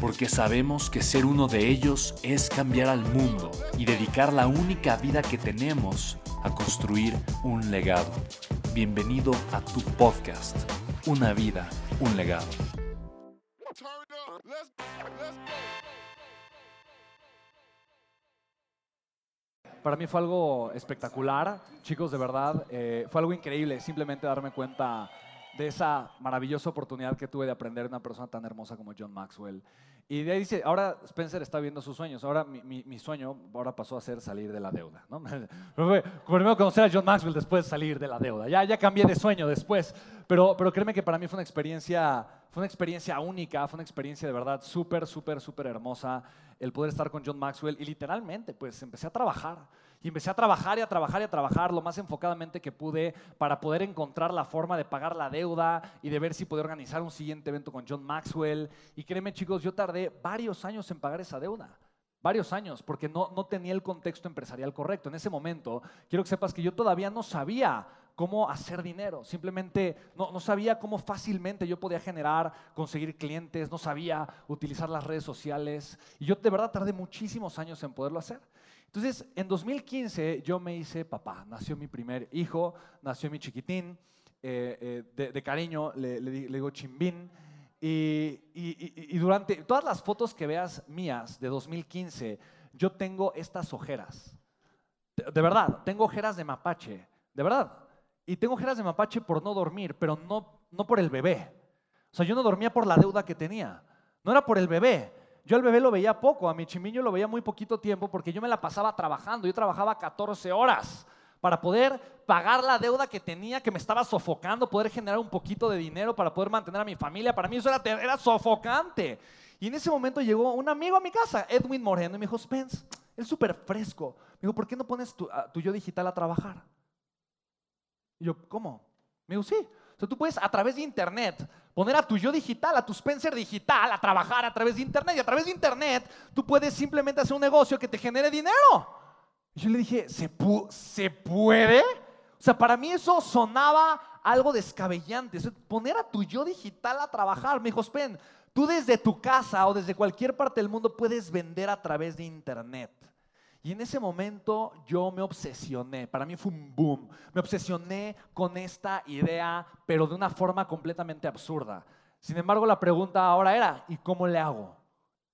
porque sabemos que ser uno de ellos es cambiar al mundo y dedicar la única vida que tenemos a construir un legado. Bienvenido a tu podcast, Una vida, un legado. Para mí fue algo espectacular, chicos, de verdad, eh, fue algo increíble simplemente darme cuenta de esa maravillosa oportunidad que tuve de aprender de una persona tan hermosa como John Maxwell. Y de ahí dice, ahora Spencer está viendo sus sueños, ahora mi, sueño ahora pasó a ser salir de la deuda. ¿no? Primero conocer a John Maxwell, después salir de la deuda. Ya, ya cambié de sueño después, pero, pero créeme que para mí fue una experiencia, fue una experiencia única, fue una experiencia de verdad súper, súper, súper hermosa el poder estar con John Maxwell y literalmente pues empecé a trabajar. Y empecé a trabajar y a trabajar y a trabajar lo más enfocadamente que pude para poder encontrar la forma de pagar la deuda y de ver si podía organizar un siguiente evento con John Maxwell. Y créeme chicos, yo tardé varios años en pagar esa deuda. Varios años, porque no, no tenía el contexto empresarial correcto. En ese momento, quiero que sepas que yo todavía no sabía cómo hacer dinero. Simplemente no, no, sabía cómo fácilmente yo podía generar, conseguir clientes, no sabía utilizar las redes sociales. Y yo de verdad tardé muchísimos años en poderlo hacer. Entonces, en 2015 yo me hice papá, nació mi primer hijo, nació mi chiquitín, eh, eh, de, cariño le, digo chimbín. Y, durante todas las fotos que veas mías de 2015, yo tengo estas ojeras. De, verdad, tengo ojeras de mapache, de verdad. Y tengo ojeras de mapache por no dormir, pero no, no por el bebé. O sea, yo no dormía por la deuda que tenía. No era por el bebé, yo al bebé lo veía poco, a mi chimiño lo veía muy poquito tiempo porque yo me la pasaba trabajando. Yo trabajaba 14 horas para poder pagar la deuda que tenía, que me estaba sofocando, poder generar un poquito de dinero para poder mantener a mi familia. Para mí eso era, era sofocante. Y en ese momento llegó un amigo a mi casa, Edwin Moreno, y me dijo, Spence, es súper fresco. Me dijo, ¿por qué no pones tu, tu yo digital a trabajar? Y yo, ¿cómo? Me dijo, sí. O sea, tú puedes a través de internet poner a tu yo digital, a tu Spencer digital, a trabajar a través de Internet. Y a través de Internet tú puedes simplemente hacer un negocio que te genere dinero. Y yo le dije, ¿se, ¿se puede? O sea, para mí eso sonaba algo descabellante. poner a tu yo digital a trabajar. Me dijo, Spen, tú desde tu casa o desde cualquier parte del mundo puedes vender a través de Internet. Y en ese momento yo me obsesioné, para mí fue un boom, me obsesioné con esta idea, pero de una forma completamente absurda. Sin embargo, la pregunta ahora era, ¿y cómo le hago?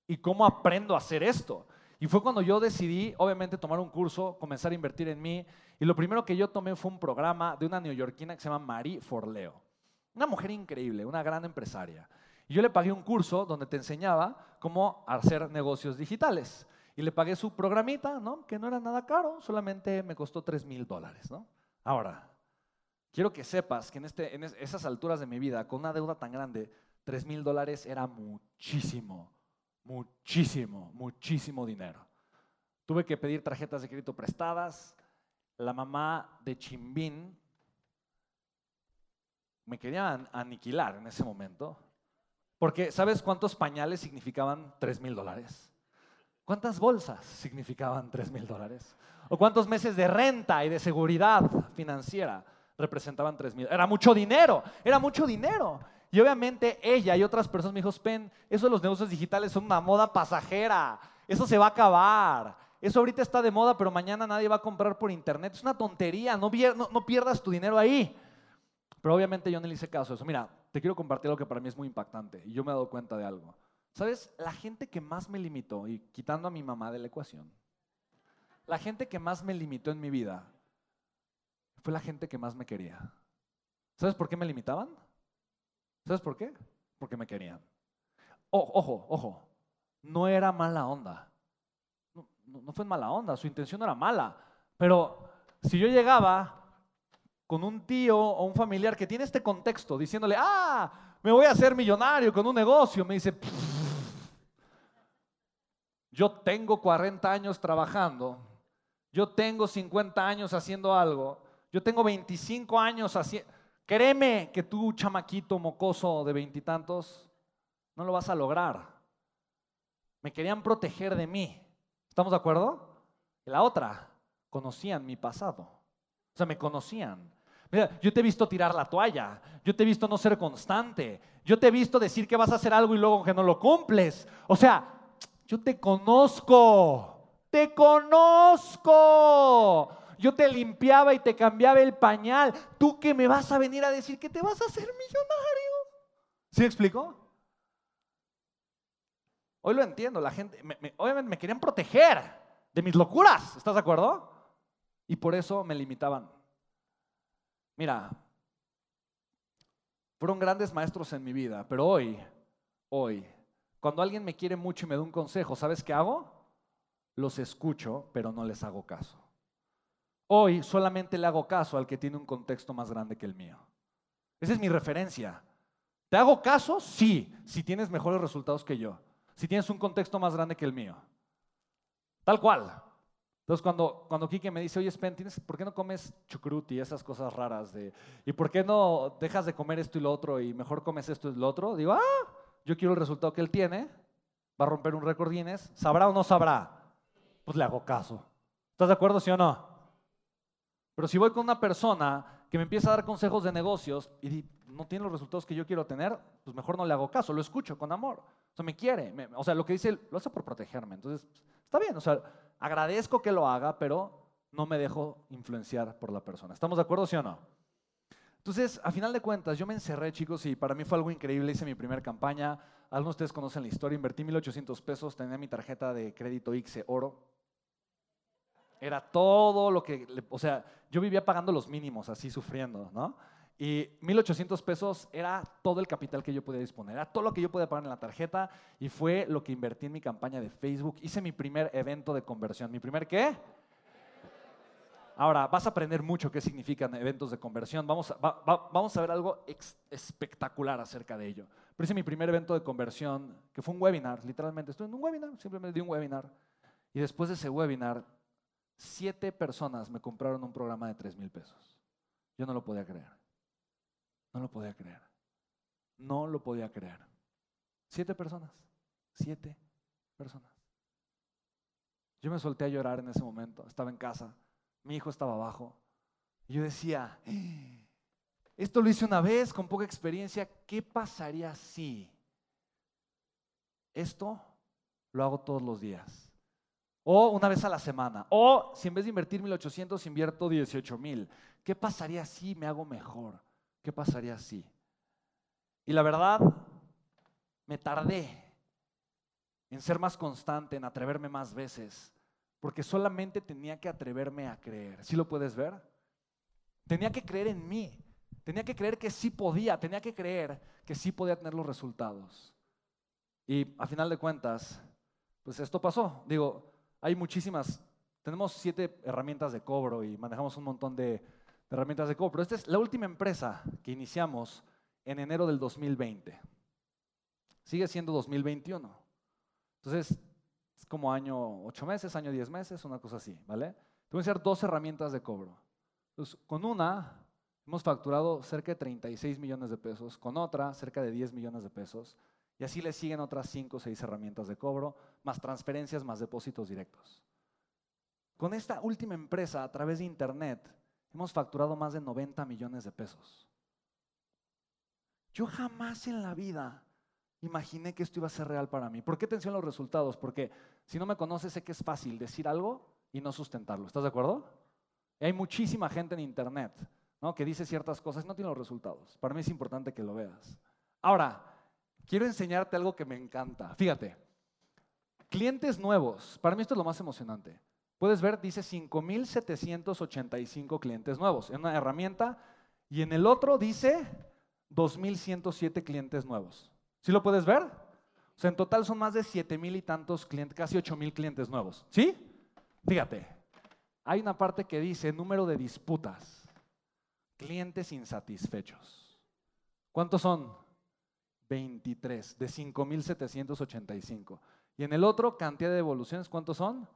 ¿Y cómo aprendo a hacer esto? Y fue cuando yo decidí, obviamente, tomar un curso, comenzar a invertir en mí. Y lo primero que yo tomé fue un programa de una neoyorquina que se llama Marie Forleo. Una mujer increíble, una gran empresaria. Y yo le pagué un curso donde te enseñaba cómo hacer negocios digitales. Y le pagué su programita, ¿no? Que no era nada caro, solamente me costó 3 mil dólares, ¿no? Ahora, quiero que sepas que en, este, en esas alturas de mi vida, con una deuda tan grande, 3 mil dólares era muchísimo, muchísimo, muchísimo dinero. Tuve que pedir tarjetas de crédito prestadas. La mamá de Chimbín me quería aniquilar en ese momento. Porque, ¿sabes cuántos pañales significaban 3 mil dólares? ¿Cuántas bolsas significaban 3 mil dólares? ¿O cuántos meses de renta y de seguridad financiera representaban 3 mil? Era mucho dinero, era mucho dinero. Y obviamente ella y otras personas me dijo, Spen, eso de los negocios digitales son una moda pasajera, eso se va a acabar. Eso ahorita está de moda, pero mañana nadie va a comprar por internet. Es una tontería, no, no pierdas tu dinero ahí. Pero obviamente yo no le hice caso a eso. Mira, te quiero compartir algo que para mí es muy impactante y yo me he dado cuenta de algo. ¿Sabes? La gente que más me limitó, y quitando a mi mamá de la ecuación, la gente que más me limitó en mi vida fue la gente que más me quería. ¿Sabes por qué me limitaban? ¿Sabes por qué? Porque me querían. ojo, ojo, no era mala onda. No, fue mala onda, su intención era mala. Pero si yo llegaba con un tío o un familiar que tiene este contexto, diciéndole, ah, me voy a hacer millonario con un negocio, me dice, yo tengo 40 años trabajando, yo tengo 50 años haciendo algo, yo tengo 25 años haciendo... Créeme que tú, chamaquito mocoso de veintitantos, no lo vas a lograr. Me querían proteger de mí. ¿Estamos de acuerdo? la otra, conocían mi pasado. O sea, me conocían. Mira, yo te he visto tirar la toalla, yo te he visto no ser constante, yo te he visto decir que vas a hacer algo y luego que no lo cumples. O sea, yo te conozco, te conozco. Yo te limpiaba y te cambiaba el pañal. Tú que me vas a venir a decir que te vas a hacer millonario. ¿Sí me explico? Hoy lo entiendo, la gente, obviamente me querían proteger de mis locuras, ¿estás de acuerdo? Y por eso me limitaban. Mira, fueron grandes maestros en mi vida, pero hoy, hoy, cuando alguien me quiere mucho y me da un consejo, ¿sabes qué hago? Los escucho, pero no les hago caso. Hoy solamente le hago caso al que tiene un contexto más grande que el mío. Esa es mi referencia. ¿Te hago caso? Sí, si tienes mejores resultados que yo si tienes un contexto más grande que el mío. Tal cual. Entonces, cuando, cuando Kike me dice, oye, Spen, ¿por qué no comes chucruti y esas cosas raras? De, ¿Y por qué no dejas de comer esto y lo otro y mejor comes esto y lo otro? Digo, ah, yo quiero el resultado que él tiene, va a romper un récord Guinness, ¿sabrá o no sabrá? Pues le hago caso. ¿Estás de acuerdo, sí o no? Pero si voy con una persona que me empieza a dar consejos de negocios y no tiene los resultados que yo quiero tener, pues mejor no le hago caso, lo escucho con amor. O sea, me quiere, o sea, lo que dice, lo hace por protegerme. Entonces, está bien, o sea, agradezco que lo haga, pero no me dejo influenciar por la persona. ¿Estamos de acuerdo, sí o no? Entonces, a final de cuentas, yo me encerré, chicos, y para mí fue algo increíble. Hice mi primera campaña. Algunos de ustedes conocen la historia. Invertí 1.800 pesos, tenía mi tarjeta de crédito ICE Oro. Era todo lo que, o sea, yo vivía pagando los mínimos, así sufriendo, ¿no? Y 1.800 pesos era todo el capital que yo podía disponer, era todo lo que yo podía pagar en la tarjeta y fue lo que invertí en mi campaña de Facebook. Hice mi primer evento de conversión. ¿Mi primer qué? Ahora, vas a aprender mucho qué significan eventos de conversión. Vamos a, ver algo espectacular acerca de ello. Pero hice mi primer evento de conversión, que fue un webinar, literalmente. Estuve en un webinar, simplemente di un webinar. Y después de ese webinar, siete personas me compraron un programa de 3 mil pesos. Yo no lo podía creer. No lo podía creer. No lo podía creer. Siete personas. Siete personas. Yo me solté a llorar en ese momento. Estaba en casa. Mi hijo estaba abajo. Y yo decía, esto lo hice una vez con poca experiencia. ¿Qué pasaría si esto lo hago todos los días? O una vez a la semana. O si en vez de invertir 1800 invierto 18 mil. ¿Qué pasaría si me hago mejor? ¿Qué pasaría si? Y la verdad, me tardé en ser más constante, en atreverme más veces, porque solamente tenía que atreverme a creer. ¿Sí lo puedes ver? Tenía que creer en mí, tenía que creer que sí podía, tenía que creer que sí podía tener los resultados. Y a final de cuentas, pues esto pasó. Digo, hay muchísimas, tenemos siete herramientas de cobro y manejamos un montón de herramientas de cobro. Pero esta es la última empresa que iniciamos en enero del 2020. Sigue siendo 2021. Entonces, es como año 8 meses, año 10 meses, una cosa así, ¿vale? Te voy a enseñar dos herramientas de cobro. Entonces, con una hemos facturado cerca de 36 millones de pesos, con otra cerca de 10 millones de pesos, y así le siguen otras 5 o 6 herramientas de cobro, más transferencias, más depósitos directos. Con esta última empresa, a través de Internet, hemos facturado más de 90 millones de pesos. Yo jamás en la vida imaginé que esto iba a ser real para mí. ¿Por qué atención los resultados? Porque si no me conoces, sé que es fácil decir algo y no sustentarlo. ¿Estás de acuerdo? hay muchísima gente en Internet ¿no? que dice ciertas cosas y no tiene los resultados. Para mí es importante que lo veas. Ahora, quiero enseñarte algo que me encanta. Fíjate, clientes nuevos, para mí esto es lo más emocionante. puedes ver, dice 5.785 clientes nuevos en una herramienta y en el otro dice 2.107 clientes nuevos. ¿Sí lo puedes ver? En total son más de 7.000 y tantos clientes, casi 8.000 clientes nuevos. ¿Sí? Fíjate, hay una parte que dice número de disputas, clientes insatisfechos. ¿Cuántos son? 23, de 5.785. Y en el otro, cantidad de devoluciones, ¿cuántos son?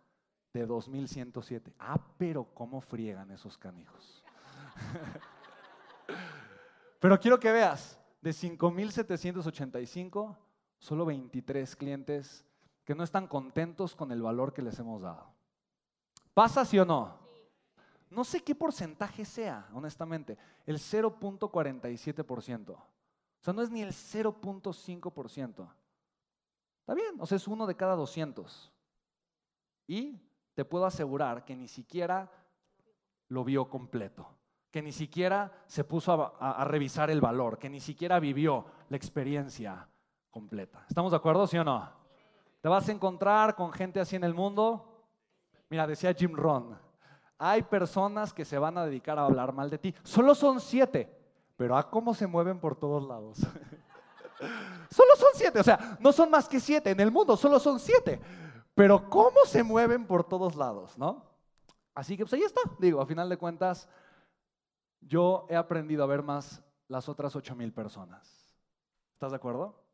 De 2.107. Ah, pero ¿cómo friegan esos canijos? pero quiero que veas, de 5.785, solo 23 clientes que no están contentos con el valor que les hemos dado. ¿Pasa sí o no? No sé qué porcentaje sea, honestamente, el 0.47%. O sea, no es ni el 0.5%. Está bien, o sea, es uno de cada 200. Y te puedo asegurar que ni siquiera lo vio completo, que ni siquiera se puso a, a, revisar el valor, que ni siquiera vivió la experiencia ¿Estamos de acuerdo, sí o no? Te vas a encontrar con gente así en el mundo. Mira, decía Jim Ron, hay personas que se van a dedicar a hablar mal de ti. Solo son siete, pero a cómo se mueven por todos lados. Solo son siete, o sea, no son más que siete en el mundo, solo son siete. Pero cómo se mueven por todos lados, ¿no? Así que pues ahí está, digo, a final de cuentas, yo he aprendido a ver más las otras ocho mil personas. ¿Estás de acuerdo?